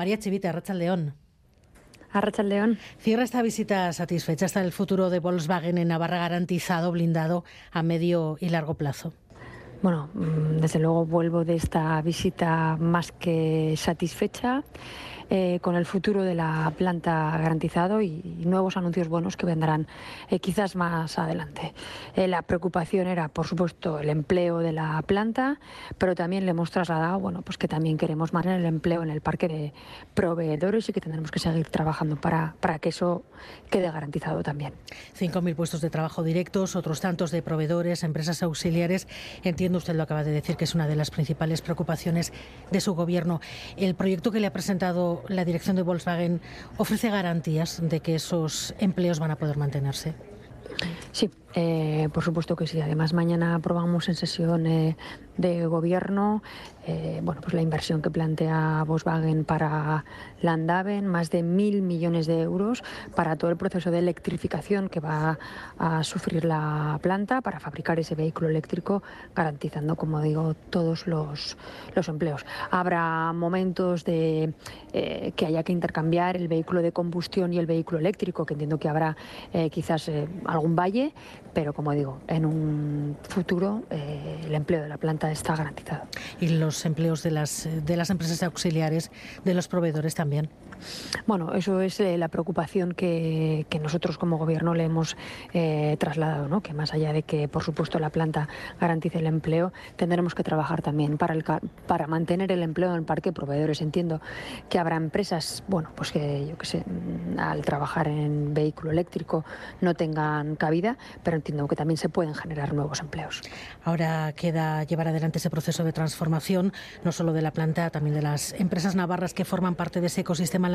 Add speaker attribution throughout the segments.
Speaker 1: María Chivita, Arrachaldeón.
Speaker 2: Arrachaldeón.
Speaker 1: Cierra esta visita satisfecha. Está el futuro de Volkswagen en Navarra garantizado, blindado a medio y largo plazo.
Speaker 2: Bueno, mm, desde luego vuelvo de esta visita más que satisfecha. Eh, con el futuro de la planta garantizado y, nuevos anuncios buenos que vendrán eh, quizás más adelante. Eh, la preocupación era, por supuesto, el empleo de la planta, pero también le hemos trasladado bueno, pues que también queremos mantener el empleo en el parque de proveedores y que tendremos que seguir trabajando para, para que eso quede garantizado también.
Speaker 1: 5.000 puestos de trabajo directos, otros tantos de proveedores, empresas auxiliares. Entiendo, usted lo acaba de decir, que es una de las principales preocupaciones de su gobierno. El proyecto que le ha presentado la dirección de Volkswagen ofrece garantías de que esos empleos van a poder mantenerse?
Speaker 2: Sí, eh, por supuesto que sí. Además, mañana aprobamos en sesión eh, de gobierno eh, bueno, pues la inversión que plantea Volkswagen para Landaven, más de mil millones de euros para todo el proceso de electrificación que va a sufrir la planta para fabricar ese vehículo eléctrico, garantizando, como digo, todos los, los empleos. Habrá momentos de que haya que intercambiar el vehículo de combustión y el vehículo eléctrico, que entiendo que habrá quizás algún valle pero como digo, en un futuro eh, el empleo de la planta está garantizado.
Speaker 1: Y los empleos de las, de las empresas auxiliares, de los proveedores también.
Speaker 2: Bueno, eso es eh, la preocupación que, nosotros como gobierno le hemos eh, trasladado, ¿no? que más allá de que, por supuesto, la planta garantice el empleo, tendremos que trabajar también para, el, para mantener el empleo en el parque proveedores. Entiendo que habrá empresas, bueno, pues que yo que sé, al trabajar en vehículo eléctrico no tengan cabida, pero entiendo que también se pueden generar nuevos empleos.
Speaker 1: Ahora queda llevar adelante ese proceso de transformación, no solo de la planta, también de las empresas navarras que forman parte de ese ecosistema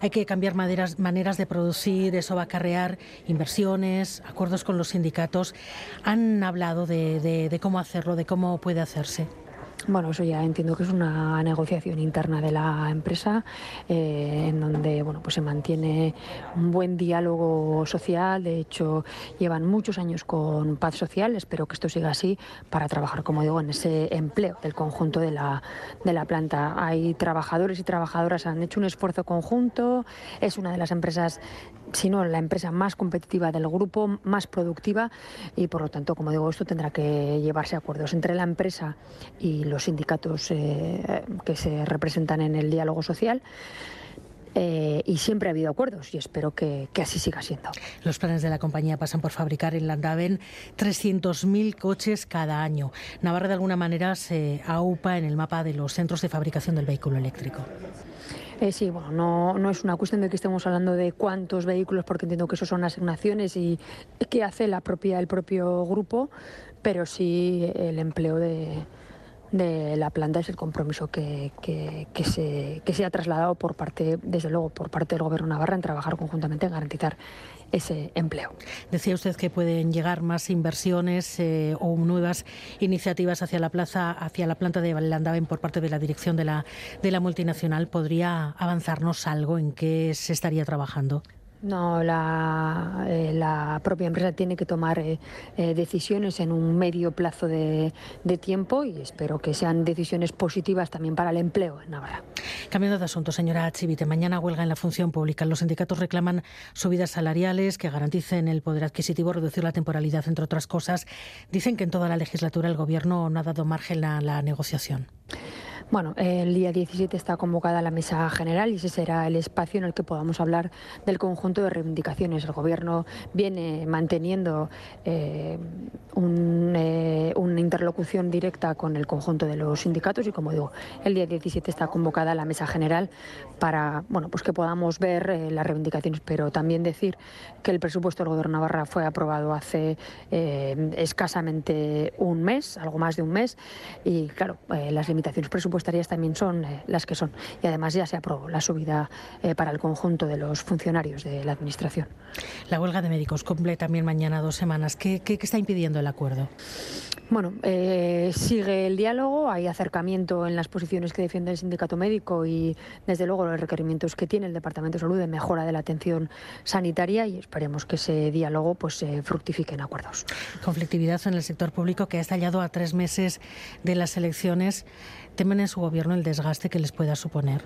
Speaker 1: Hay que cambiar maneras de producir, eso va a acarrear inversiones, acuerdos con los sindicatos. ¿Han hablado de cómo hacerlo, de cómo puede hacerse?
Speaker 2: Bueno, eso ya entiendo que es una negociación interna de la empresa eh, en donde bueno, pues se mantiene un buen diálogo social. De hecho, llevan muchos años con paz social. Espero que esto siga así para trabajar, como digo, en ese empleo del conjunto de la, de la planta. Hay trabajadores y trabajadoras han hecho un esfuerzo conjunto. Es una de las empresas, si no la empresa más competitiva del grupo, más productiva y por lo tanto, como digo, esto tendrá que llevarse a acuerdos entre la empresa y los sindicatos eh, que se representan en el diálogo social. Eh, y siempre ha habido acuerdos y espero que, así siga siendo.
Speaker 1: Los planes de la compañía pasan por fabricar en Landaven 300.000 coches cada año. Navarra de alguna manera se aupa en el mapa de los centros de fabricación del vehículo eléctrico.
Speaker 2: Eh, sí, bueno, no, no, es una cuestión de que estemos hablando de cuántos vehículos, porque entiendo que eso son asignaciones y que hace la propia, el propio grupo, pero sí el empleo de, de la planta es el compromiso que, se, que se ha trasladado por parte, desde luego, por parte del Gobierno Navarra en trabajar conjuntamente en garantizar ese empleo.
Speaker 1: Decía usted que pueden llegar más inversiones eh, o nuevas iniciativas hacia la plaza, hacia la planta de Landaven por parte de la dirección de la, de la multinacional. ¿Podría avanzarnos algo en qué se estaría trabajando?
Speaker 2: No, la, eh, la, propia empresa tiene que tomar eh, eh, decisiones en un medio plazo de, tiempo y espero que sean decisiones positivas también para el empleo en Navarra.
Speaker 1: Cambiando de asunto, señora Chivite, mañana huelga en la función pública. Los sindicatos reclaman subidas salariales que garanticen el poder adquisitivo, reducir la temporalidad, entre otras cosas. Dicen que en toda la legislatura el Gobierno no ha dado margen a la negociación.
Speaker 2: Bueno, el día 17 está convocada la mesa general y ese será el espacio en el que podamos hablar del conjunto de reivindicaciones. El Gobierno viene manteniendo eh, eh, una interlocución directa con el conjunto de los sindicatos y, como digo, el día 17 está convocada la mesa general para bueno, pues que podamos ver eh, las reivindicaciones, pero también decir que el presupuesto del Gobierno de Navarra fue aprobado hace escasamente un mes, algo más de un mes, y claro, las limitaciones presupuestarias también son eh, las que son. Y además ya se aprobó la subida eh, para el conjunto de los funcionarios de la Administración.
Speaker 1: La huelga de médicos cumple también mañana dos semanas. ¿Qué, qué, está impidiendo el acuerdo?
Speaker 2: Bueno, eh, sigue el diálogo, hay acercamiento en las posiciones que defiende el sindicato médico y desde luego los requerimientos que tiene el Departamento de Salud de mejora de la atención sanitaria y esperemos que ese diálogo pues fructifique en acuerdos.
Speaker 1: Conflictividad en el sector público que ha estallado a tres meses de las elecciones. ¿Temen en su gobierno el desgaste que les pueda suponer?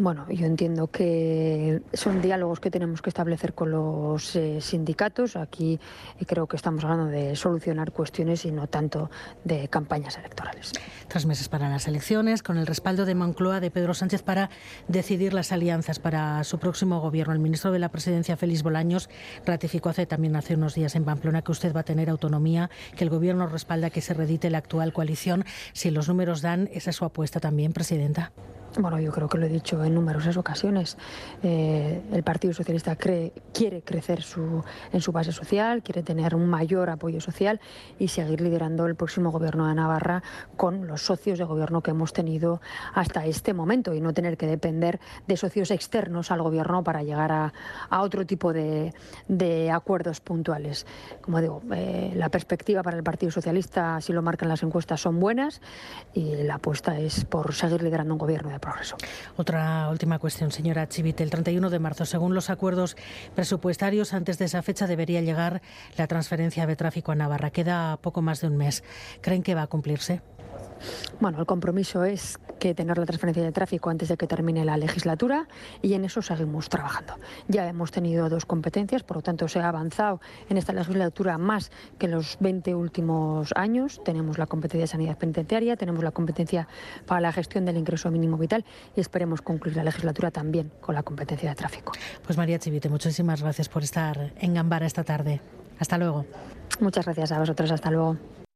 Speaker 2: Bueno, yo entiendo que son diálogos que tenemos que establecer con los eh, sindicatos. Aquí eh, creo que estamos hablando de solucionar cuestiones y no tanto de campañas electorales.
Speaker 1: Tres meses para las elecciones, con el respaldo de Moncloa de Pedro Sánchez para decidir las alianzas para su próximo gobierno. El ministro de la Presidencia, Félix Bolaños, ratificó hace también hace unos días en Pamplona que usted va a tener autonomía, que el gobierno respalda que se redite la actual coalición. Si los números dan, esa es su apuesta también, presidenta.
Speaker 2: Bueno, yo creo que lo he dicho en numerosas ocasiones. Eh, el Partido Socialista quiere crecer en su base social, quiere tener un mayor apoyo social y seguir liderando el próximo gobierno de Navarra con los socios de gobierno que hemos tenido hasta este momento y no tener que depender de socios externos al gobierno para llegar a, otro tipo de, de, acuerdos puntuales. Como digo, eh, la perspectiva para el Partido Socialista, así lo marcan las encuestas, son buenas y la apuesta es por seguir liderando un gobierno de progreso.
Speaker 1: Otra última cuestión, señora Chivite. El 31 de marzo, según los acuerdos presupuestarios, antes de esa fecha debería llegar la transferencia de tráfico a Navarra. Queda poco más de un mes. ¿Creen que va a cumplirse?
Speaker 2: Bueno, el compromiso es que tener la transferencia de tráfico antes de que termine la legislatura y en eso seguimos trabajando. Ya hemos tenido dos competencias, por lo tanto se ha avanzado en esta legislatura más que en los 20 últimos años. Tenemos la competencia de sanidad penitenciaria, tenemos la competencia para la gestión del ingreso mínimo vital y esperemos concluir la legislatura también con la competencia de tráfico.
Speaker 1: Pues María Chivite, muchísimas gracias por estar en Gambara esta tarde. Hasta luego.
Speaker 2: Muchas gracias a vosotros. Hasta luego.